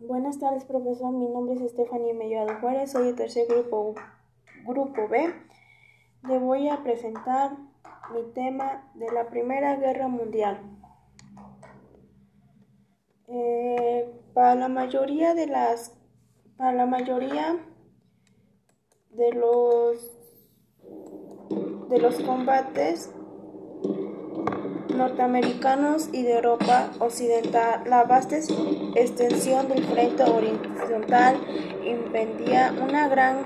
Buenas tardes, profesor. Mi nombre es Estefania Mellado Juárez. Soy el tercer grupo, grupo B. Le voy a presentar mi tema de la Primera Guerra Mundial. Eh, para la mayoría de las, para la mayoría de los de los combates norteamericanos y de Europa Occidental. La vasta extensión del frente horizontal impedía una gran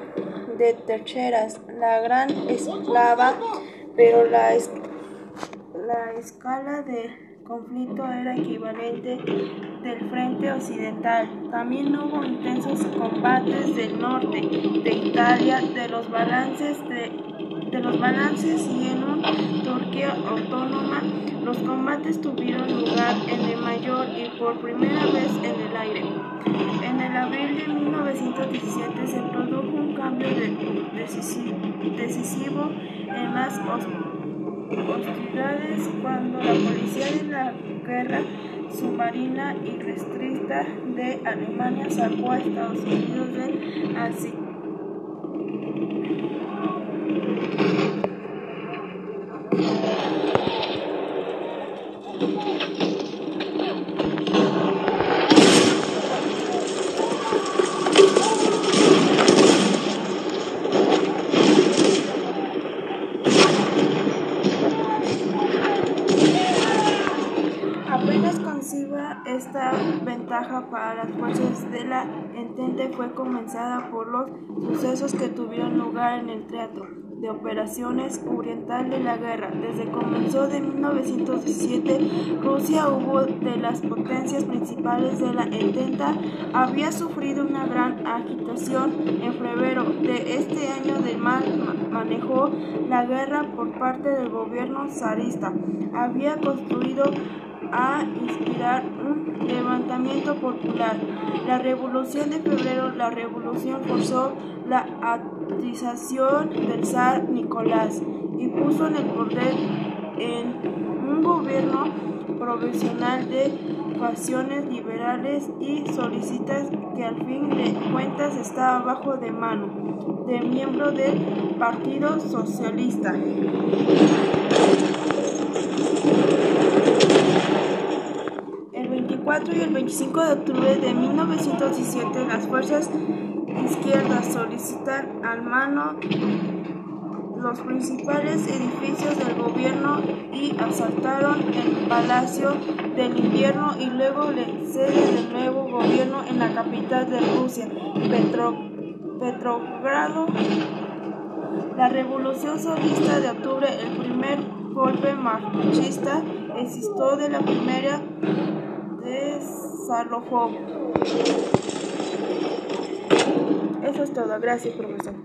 de terceras, la gran esclava, pero la, la escala de conflicto era equivalente del frente occidental. También hubo intensos combates del norte de Italia, de los balances de de los balances y en una Turquía autónoma los combates tuvieron lugar en el mayor y por primera vez en el aire. En el abril de 1917 se produjo un cambio decisivo en las hostilidades cuando la policía de la guerra submarina y restricta de Alemania sacó a Estados Unidos de Asia esta ventaja para las fuerzas de la Entente fue comenzada por los sucesos que tuvieron lugar en el teatro de operaciones oriental de la guerra. Desde comenzó de 1917, Rusia, hubo de las potencias principales de la Entente, había sufrido una gran agitación en febrero de este año del mal manejó la guerra por parte del gobierno zarista. Había construido a inspirar un levantamiento popular. La revolución de febrero, la revolución forzó la abdicación del zar Nicolás y puso en el poder en un gobierno provisional de facciones liberales y solicitas que al fin de cuentas estaba bajo de mano de miembro del Partido Socialista. Y el 25 de octubre de 1917 las fuerzas izquierdas solicitan al mano los principales edificios del gobierno y asaltaron el Palacio del Invierno y luego le sede del nuevo gobierno en la capital de Rusia, Petro, Petrogrado. La revolución socialista de octubre, el primer golpe marxista, existió de la primera desarrolló. Eso es todo. Gracias, profesor.